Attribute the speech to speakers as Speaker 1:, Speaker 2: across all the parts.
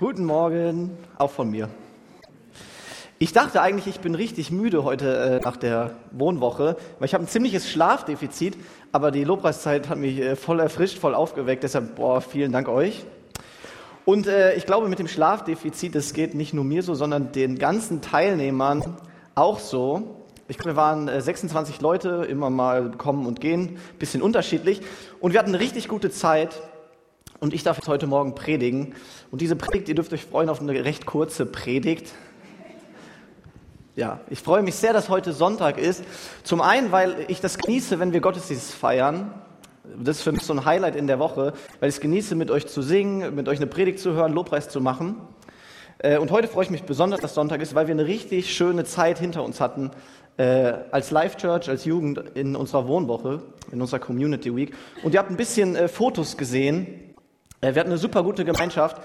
Speaker 1: Guten Morgen, auch von mir. Ich dachte eigentlich, ich bin richtig müde heute äh, nach der Wohnwoche, weil ich habe ein ziemliches Schlafdefizit, aber die Lobpreiszeit hat mich äh, voll erfrischt, voll aufgeweckt, deshalb, boah, vielen Dank euch. Und äh, ich glaube, mit dem Schlafdefizit, das geht nicht nur mir so, sondern den ganzen Teilnehmern auch so. Ich glaube, wir waren 26 äh, Leute, immer mal kommen und gehen, bisschen unterschiedlich. Und wir hatten eine richtig gute Zeit. Und ich darf jetzt heute Morgen predigen. Und diese Predigt, ihr dürft euch freuen auf eine recht kurze Predigt. Ja, ich freue mich sehr, dass heute Sonntag ist. Zum einen, weil ich das genieße, wenn wir Gottesdienst feiern. Das ist für mich so ein Highlight in der Woche, weil ich es genieße, mit euch zu singen, mit euch eine Predigt zu hören, Lobpreis zu machen. Äh, und heute freue ich mich besonders, dass Sonntag ist, weil wir eine richtig schöne Zeit hinter uns hatten äh, als Live Church, als Jugend in unserer Wohnwoche, in unserer Community Week. Und ihr habt ein bisschen äh, Fotos gesehen wir hatten eine super gute Gemeinschaft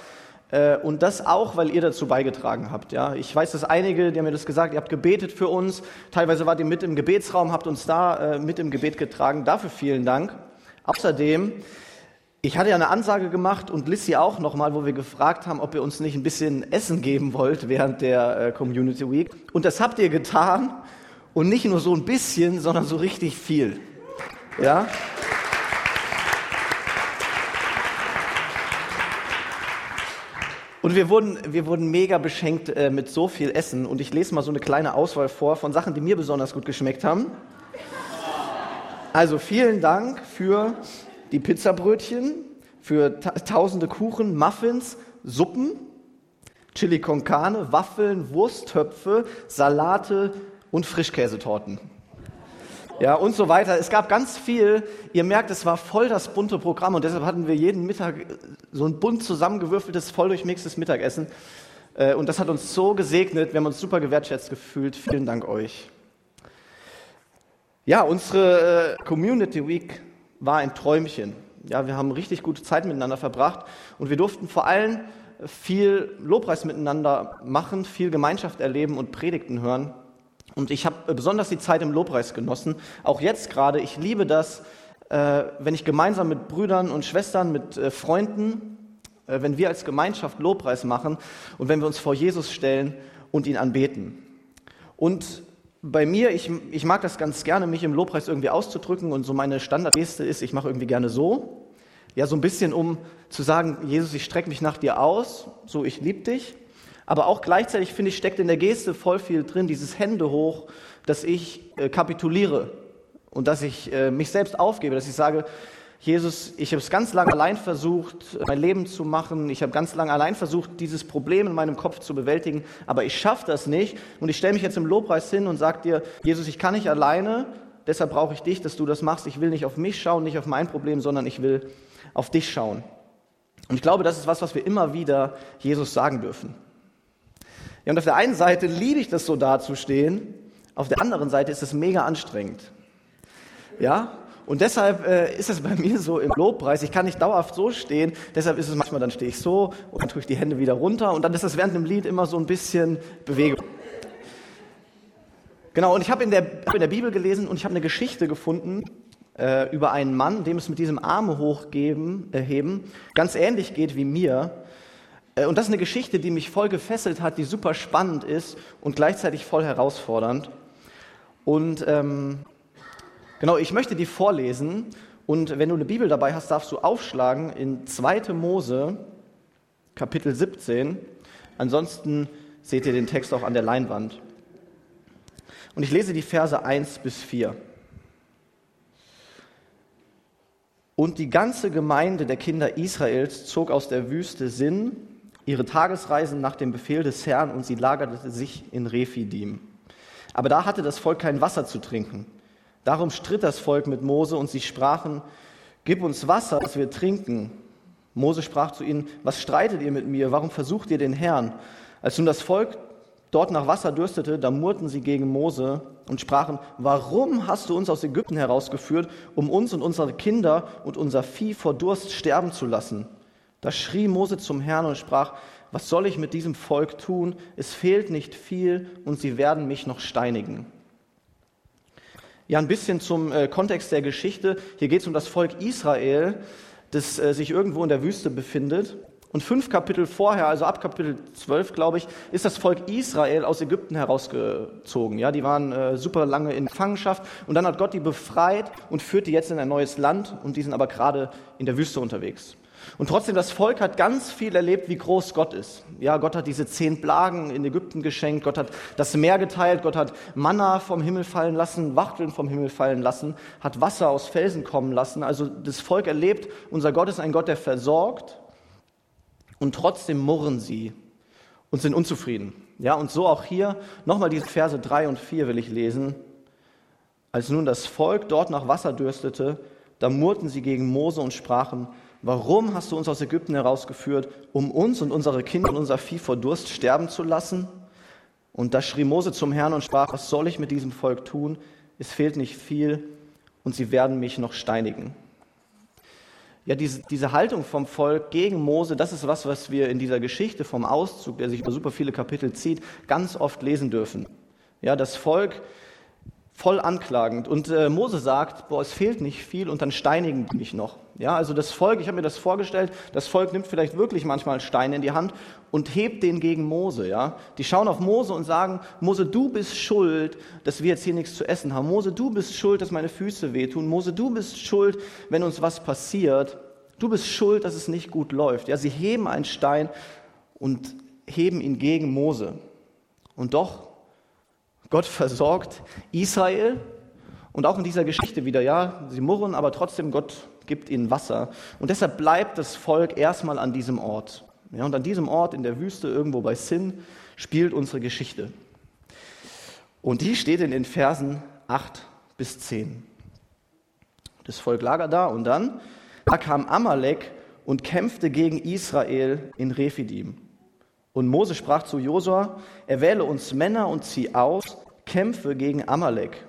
Speaker 1: äh, und das auch, weil ihr dazu beigetragen habt. Ja, ich weiß, dass einige, die haben mir das gesagt, ihr habt gebetet für uns. Teilweise wart ihr mit im Gebetsraum, habt uns da äh, mit im Gebet getragen. Dafür vielen Dank. Außerdem, ich hatte ja eine Ansage gemacht und Lissy auch nochmal, wo wir gefragt haben, ob ihr uns nicht ein bisschen Essen geben wollt während der Community Week. Und das habt ihr getan und nicht nur so ein bisschen, sondern so richtig viel. Ja. Und wir wurden, wir wurden mega beschenkt äh, mit so viel Essen. Und ich lese mal so eine kleine Auswahl vor von Sachen, die mir besonders gut geschmeckt haben. Also vielen Dank für die Pizzabrötchen, für ta tausende Kuchen, Muffins, Suppen, Chili con Carne, Waffeln, Wursttöpfe, Salate und Frischkäsetorten ja, und so weiter. Es gab ganz viel. Ihr merkt, es war voll das bunte Programm und deshalb hatten wir jeden Mittag so ein bunt zusammengewürfeltes, voll durchmixtes Mittagessen. Äh, und das hat uns so gesegnet. Wir haben uns super gewertschätzt gefühlt. Vielen Dank euch. Ja, unsere äh, Community Week war ein Träumchen. Ja, wir haben richtig gute Zeit miteinander verbracht und wir durften vor allem viel Lobpreis miteinander machen, viel Gemeinschaft erleben und Predigten hören. Und ich habe besonders die Zeit im Lobpreis genossen. Auch jetzt gerade. Ich liebe das, äh, wenn ich gemeinsam mit Brüdern und Schwestern, mit äh, Freunden, äh, wenn wir als Gemeinschaft Lobpreis machen und wenn wir uns vor Jesus stellen und ihn anbeten. Und bei mir, ich, ich mag das ganz gerne, mich im Lobpreis irgendwie auszudrücken. Und so meine Standardgeste ist, ich mache irgendwie gerne so. Ja, so ein bisschen, um zu sagen, Jesus, ich strecke mich nach dir aus, so ich liebe dich. Aber auch gleichzeitig, finde ich, steckt in der Geste voll viel drin, dieses Hände hoch, dass ich äh, kapituliere und dass ich äh, mich selbst aufgebe, dass ich sage, Jesus, ich habe es ganz lange allein versucht, mein Leben zu machen. Ich habe ganz lange allein versucht, dieses Problem in meinem Kopf zu bewältigen, aber ich schaffe das nicht. Und ich stelle mich jetzt im Lobpreis hin und sage dir, Jesus, ich kann nicht alleine, deshalb brauche ich dich, dass du das machst. Ich will nicht auf mich schauen, nicht auf mein Problem, sondern ich will auf dich schauen. Und ich glaube, das ist was, was wir immer wieder Jesus sagen dürfen. Ja, und auf der einen Seite liebe ich das so dazustehen, auf der anderen Seite ist es mega anstrengend. Ja, und deshalb äh, ist es bei mir so im Lobpreis, ich kann nicht dauerhaft so stehen, deshalb ist es manchmal, dann stehe ich so und dann tue ich die Hände wieder runter und dann ist das während dem Lied immer so ein bisschen Bewegung. Genau, und ich habe in, der, hab in der Bibel gelesen und ich habe eine Geschichte gefunden äh, über einen Mann, dem es mit diesem Arme hochgeben, äh, ganz ähnlich geht wie mir. Äh, und das ist eine Geschichte, die mich voll gefesselt hat, die super spannend ist und gleichzeitig voll herausfordernd. Und ähm, genau, ich möchte die vorlesen. Und wenn du eine Bibel dabei hast, darfst du aufschlagen in 2. Mose, Kapitel 17. Ansonsten seht ihr den Text auch an der Leinwand. Und ich lese die Verse 1 bis 4. Und die ganze Gemeinde der Kinder Israels zog aus der Wüste Sinn ihre Tagesreisen nach dem Befehl des Herrn und sie lagerte sich in Rephidim. Aber da hatte das Volk kein Wasser zu trinken. Darum stritt das Volk mit Mose und sie sprachen, Gib uns Wasser, dass wir trinken. Mose sprach zu ihnen, Was streitet ihr mit mir? Warum versucht ihr den Herrn? Als nun das Volk dort nach Wasser dürstete, da murrten sie gegen Mose und sprachen, Warum hast du uns aus Ägypten herausgeführt, um uns und unsere Kinder und unser Vieh vor Durst sterben zu lassen? Da schrie Mose zum Herrn und sprach, was soll ich mit diesem Volk tun? Es fehlt nicht viel und sie werden mich noch steinigen. Ja, ein bisschen zum äh, Kontext der Geschichte. Hier geht es um das Volk Israel, das äh, sich irgendwo in der Wüste befindet Und fünf Kapitel vorher, also ab Kapitel 12, glaube ich, ist das Volk Israel aus Ägypten herausgezogen. Ja, die waren äh, super lange in Gefangenschaft und dann hat Gott die befreit und führt die jetzt in ein neues Land und die sind aber gerade in der Wüste unterwegs. Und trotzdem, das Volk hat ganz viel erlebt, wie groß Gott ist. Ja, Gott hat diese zehn Plagen in Ägypten geschenkt, Gott hat das Meer geteilt, Gott hat Manna vom Himmel fallen lassen, Wachteln vom Himmel fallen lassen, hat Wasser aus Felsen kommen lassen. Also das Volk erlebt, unser Gott ist ein Gott, der versorgt und trotzdem murren sie und sind unzufrieden. Ja, und so auch hier nochmal diese Verse 3 und 4 will ich lesen. Als nun das Volk dort nach Wasser dürstete, da murrten sie gegen Mose und sprachen, warum hast du uns aus Ägypten herausgeführt, um uns und unsere Kinder und unser Vieh vor Durst sterben zu lassen? Und da schrie Mose zum Herrn und sprach, was soll ich mit diesem Volk tun? Es fehlt nicht viel und sie werden mich noch steinigen. Ja, diese, diese Haltung vom Volk gegen Mose, das ist was, was wir in dieser Geschichte vom Auszug, der sich über super viele Kapitel zieht, ganz oft lesen dürfen. Ja, das Volk voll anklagend. Und äh, Mose sagt, boah, es fehlt nicht viel und dann steinigen die mich noch. Ja, also das Volk, ich habe mir das vorgestellt, das Volk nimmt vielleicht wirklich manchmal Steine in die Hand und hebt den gegen Mose. Ja, die schauen auf Mose und sagen, Mose, du bist schuld, dass wir jetzt hier nichts zu essen haben. Mose, du bist schuld, dass meine Füße wehtun. Mose, du bist schuld, wenn uns was passiert. Du bist schuld, dass es nicht gut läuft. Ja, sie heben einen Stein und heben ihn gegen Mose. Und doch Gott versorgt Israel und auch in dieser Geschichte wieder, ja, sie murren, aber trotzdem Gott gibt ihnen Wasser. Und deshalb bleibt das Volk erstmal an diesem Ort. Ja, und an diesem Ort in der Wüste, irgendwo bei Sin, spielt unsere Geschichte. Und die steht in den Versen 8 bis 10. Das Volk lagert da und dann, da kam Amalek und kämpfte gegen Israel in Rephidim. Und Mose sprach zu Josua, erwähle uns Männer und zieh aus, kämpfe gegen Amalek.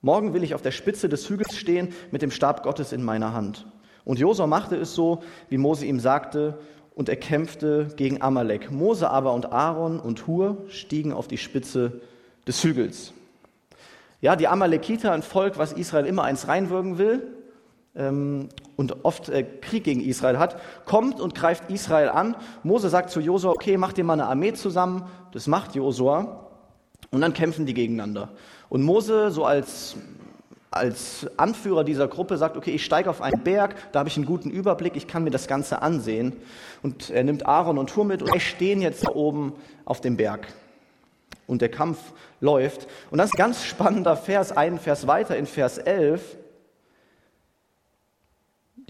Speaker 1: Morgen will ich auf der Spitze des Hügels stehen mit dem Stab Gottes in meiner Hand. Und Josua machte es so, wie Mose ihm sagte, und er kämpfte gegen Amalek. Mose aber und Aaron und Hur stiegen auf die Spitze des Hügels. Ja, die Amalekiter, ein Volk, was Israel immer eins reinwürgen will, und oft äh, Krieg gegen Israel hat, kommt und greift Israel an. Mose sagt zu Josua, okay, mach dir mal eine Armee zusammen. Das macht Josua. Und dann kämpfen die gegeneinander. Und Mose, so als, als Anführer dieser Gruppe, sagt, okay, ich steige auf einen Berg, da habe ich einen guten Überblick, ich kann mir das Ganze ansehen. Und er nimmt Aaron und Hur mit und wir stehen jetzt da oben auf dem Berg. Und der Kampf läuft. Und das ist ein ganz spannender Vers, einen Vers weiter in Vers 11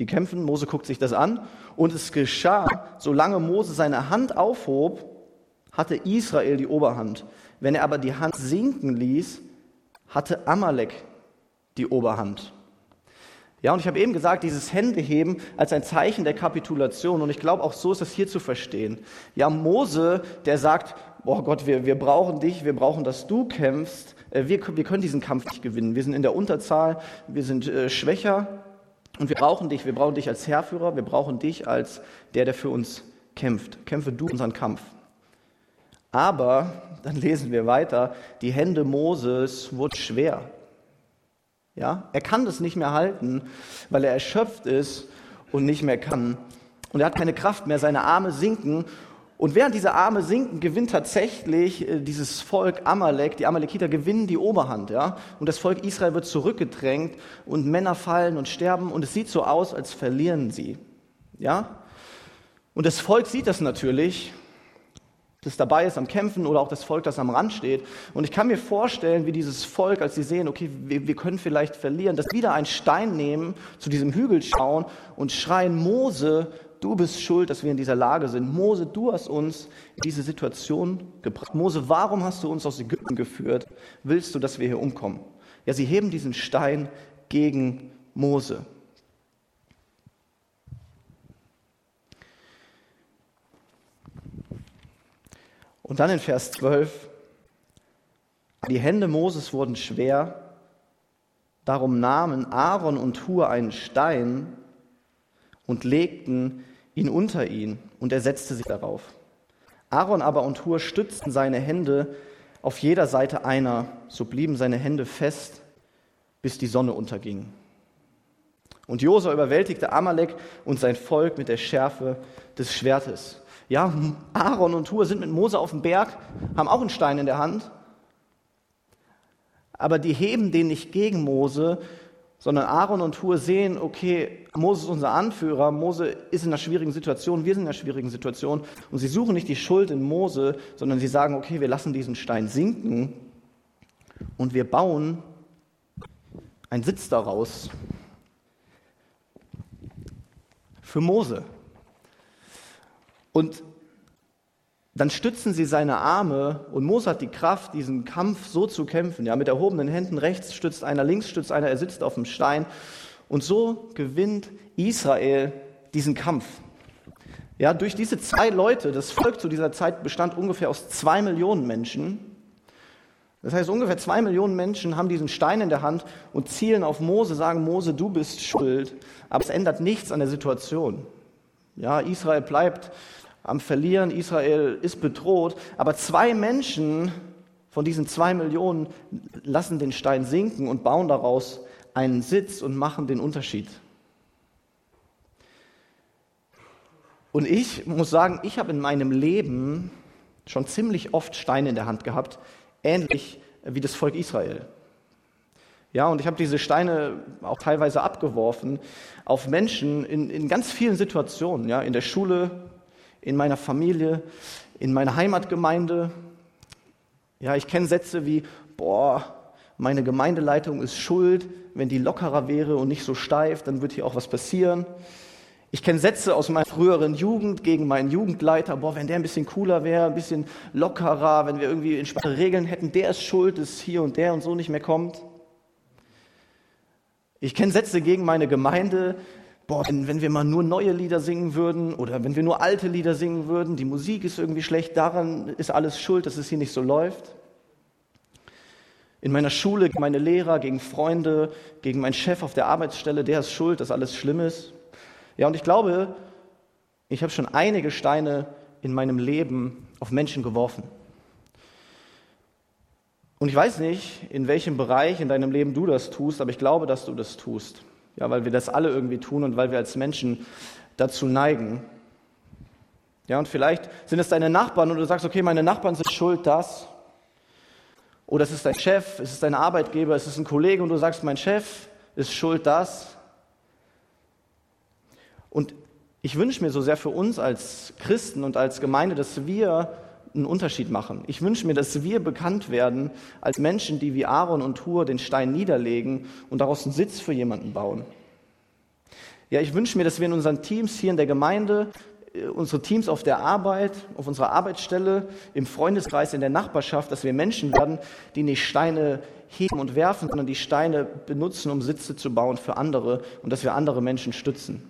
Speaker 1: die kämpfen, Mose guckt sich das an und es geschah, solange Mose seine Hand aufhob, hatte Israel die Oberhand. Wenn er aber die Hand sinken ließ, hatte Amalek die Oberhand. Ja, und ich habe eben gesagt, dieses Händeheben als ein Zeichen der Kapitulation. Und ich glaube, auch so ist es hier zu verstehen. Ja, Mose, der sagt, boah Gott, wir, wir brauchen dich, wir brauchen, dass du kämpfst. Äh, wir, wir können diesen Kampf nicht gewinnen. Wir sind in der Unterzahl, wir sind äh, schwächer. Und wir brauchen dich, wir brauchen dich als Herrführer, wir brauchen dich als der, der für uns kämpft. Kämpfe du unseren Kampf. Aber, dann lesen wir weiter, die Hände Moses wurden schwer. Ja, er kann das nicht mehr halten, weil er erschöpft ist und nicht mehr kann. Und er hat keine Kraft mehr, seine Arme sinken und während diese Arme sinken, gewinnt tatsächlich äh, dieses Volk Amalek, die Amalekiter gewinnen die Oberhand, ja. Und das Volk Israel wird zurückgedrängt und Männer fallen und sterben und es sieht so aus, als verlieren sie, ja. Und das Volk sieht das natürlich, das dabei ist am Kämpfen oder auch das Volk, das am Rand steht. Und ich kann mir vorstellen, wie dieses Volk, als sie sehen, okay, wir, wir können vielleicht verlieren, dass wieder einen Stein nehmen, zu diesem Hügel schauen und schreien, Mose, du bist schuld, dass wir in dieser Lage sind. Mose, du hast uns in diese Situation gebracht. Mose, warum hast du uns aus Ägypten geführt? Willst du, dass wir hier umkommen? Ja, sie heben diesen Stein gegen Mose. Und dann in Vers 12, die Hände Moses wurden schwer, darum nahmen Aaron und Hur einen Stein und legten ihn unter ihn, und er setzte sich darauf. Aaron aber und Hur stützten seine Hände auf jeder Seite einer, so blieben seine Hände fest, bis die Sonne unterging. Und Josua überwältigte Amalek und sein Volk mit der Schärfe des Schwertes. Ja, Aaron und Hur sind mit Mose auf dem Berg, haben auch einen Stein in der Hand. Aber die heben den nicht gegen Mose, sondern Aaron und Hur sehen, okay, Mose ist unser Anführer, Mose ist in einer schwierigen Situation, wir sind in einer schwierigen Situation. Und sie suchen nicht die Schuld in Mose, sondern sie sagen, okay, wir lassen diesen Stein sinken und wir bauen einen Sitz daraus für Mose. Und dann stützen sie seine Arme und Mose hat die Kraft, diesen Kampf so zu kämpfen. Ja, mit erhobenen Händen rechts stützt einer, links stützt einer, er sitzt auf dem Stein. Und so gewinnt Israel diesen Kampf. Ja, durch diese zwei Leute, das Volk zu dieser Zeit bestand ungefähr aus zwei Millionen Menschen. Das heißt, ungefähr zwei Millionen Menschen haben diesen Stein in der Hand und zielen auf Mose, sagen, Mose, du bist schuld. Aber es ändert nichts an der Situation. Ja, Israel bleibt am Verlieren, Israel ist bedroht, aber zwei Menschen von diesen zwei Millionen lassen den Stein sinken und bauen daraus einen Sitz und machen den Unterschied. Und ich muss sagen, ich habe in meinem Leben schon ziemlich oft Steine in der Hand gehabt, ähnlich wie das Volk Israel. Ja, und ich habe diese Steine auch teilweise abgeworfen auf Menschen in, in ganz vielen Situationen, ja, in der Schule, in meiner Familie, in meiner Heimatgemeinde. Ja, ich kenne Sätze wie, boah, meine Gemeindeleitung ist schuld, wenn die lockerer wäre und nicht so steif, dann wird hier auch was passieren. Ich kenne Sätze aus meiner früheren Jugend gegen meinen Jugendleiter, boah, wenn der ein bisschen cooler wäre, ein bisschen lockerer, wenn wir irgendwie entspannte Regeln hätten, der ist schuld, dass hier und der und so nicht mehr kommt. Ich kenne Sätze gegen meine Gemeinde, boah, wenn, wir mal nur neue Lieder singen würden oder wenn wir nur alte Lieder singen würden, die Musik ist irgendwie schlecht, daran ist alles schuld, dass es hier nicht so läuft. In meiner Schule, gegen meine Lehrer, gegen Freunde, gegen meinen Chef auf der Arbeitsstelle, der ist schuld, dass alles schlimm ist. Ja, und ich glaube, ich habe schon einige Steine in meinem Leben auf Menschen geworfen. Und ich weiß nicht, in welchem Bereich in deinem Leben du das tust, aber ich glaube, dass du das tust. Ja, weil wir das alle irgendwie tun und weil wir als Menschen dazu neigen. Ja, und vielleicht sind es deine Nachbarn und du sagst, okay, meine Nachbarn sind schuld, das. Oder es ist dein Chef, es ist dein Arbeitgeber, es ist ein Kollege und du sagst, mein Chef ist schuld, das. Und ich wünsche mir so sehr für uns als Christen und als Gemeinde, dass wir einen Unterschied machen. Ich wünsche mir, dass wir bekannt werden als Menschen, die wie Aaron und Hur den Stein niederlegen und daraus einen Sitz für jemanden bauen. Ja, ich wünsche mir, dass wir in unseren Teams hier in der Gemeinde, äh, unsere Teams auf der Arbeit, auf unserer Arbeitsstelle, im Freundeskreis, in der Nachbarschaft, dass wir Menschen werden, die nicht Steine heben und werfen, sondern die Steine benutzen, um Sitze zu bauen für andere und dass wir andere Menschen stützen.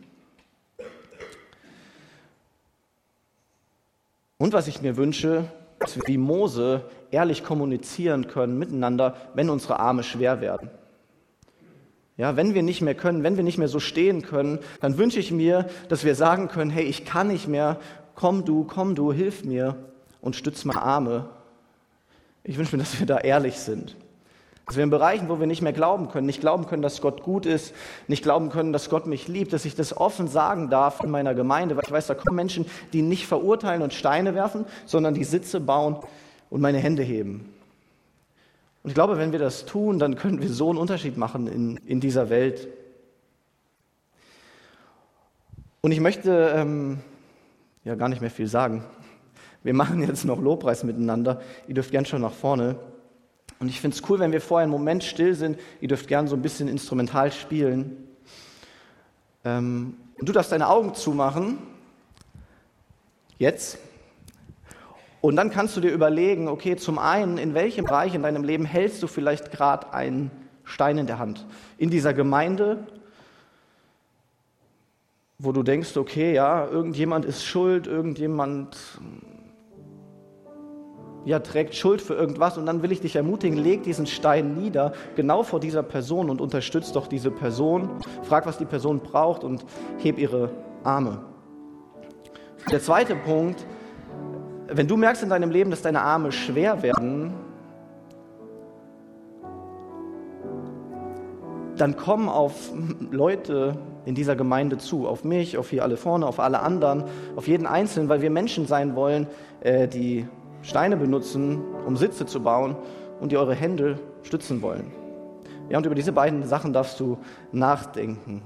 Speaker 1: Und was ich mir wünsche, dass wir wie Mose ehrlich kommunizieren können miteinander, wenn unsere Arme schwer werden. Ja, wenn wir nicht mehr können, wenn wir nicht mehr so stehen können, dann wünsche ich mir, dass wir sagen können, hey, ich kann nicht mehr, komm du, komm du, hilf mir und stütz meine Arme. Ich wünsche mir, dass wir da ehrlich sind. Dass wir in Bereichen, wo wir nicht mehr glauben können, nicht glauben können, dass Gott gut ist, nicht glauben können, dass Gott mich liebt, dass ich das offen sagen darf in meiner Gemeinde, weil ich weiß, da kommen Menschen, die nicht verurteilen und Steine werfen, sondern die Sitze bauen und meine Hände heben. Und ich glaube, wenn wir das tun, dann können wir so einen Unterschied machen in, in dieser Welt. Und ich möchte ähm, ja gar nicht mehr viel sagen. Wir machen jetzt noch Lobpreis miteinander. Ihr dürft gern schon nach vorne. Und ich finde es cool, wenn wir vorher einen Moment still sind. Ihr dürft gern so ein bisschen instrumental spielen. Ähm, und du darfst deine Augen zumachen. Jetzt. Und dann kannst du dir überlegen, okay, zum einen, in welchem Bereich in deinem Leben hältst du vielleicht gerade einen Stein in der Hand? In dieser Gemeinde, wo du denkst, okay, ja, irgendjemand ist schuld, irgendjemand ja, trägt Schuld für irgendwas und dann will ich dich ermutigen, leg diesen Stein nieder, genau vor dieser Person und unterstützt doch diese Person, frag, was die Person braucht und heb ihre Arme. Der zweite Punkt, wenn du merkst in deinem Leben, dass deine Arme schwer werden, dann komm auf Leute in dieser Gemeinde zu, auf mich, auf hier alle vorne, auf alle anderen, auf jeden Einzelnen, weil wir Menschen sein wollen, äh, die Steine benutzen, um Sitze zu bauen und die eure Hände stützen wollen. Ja, und über diese beiden Sachen darfst du nachdenken.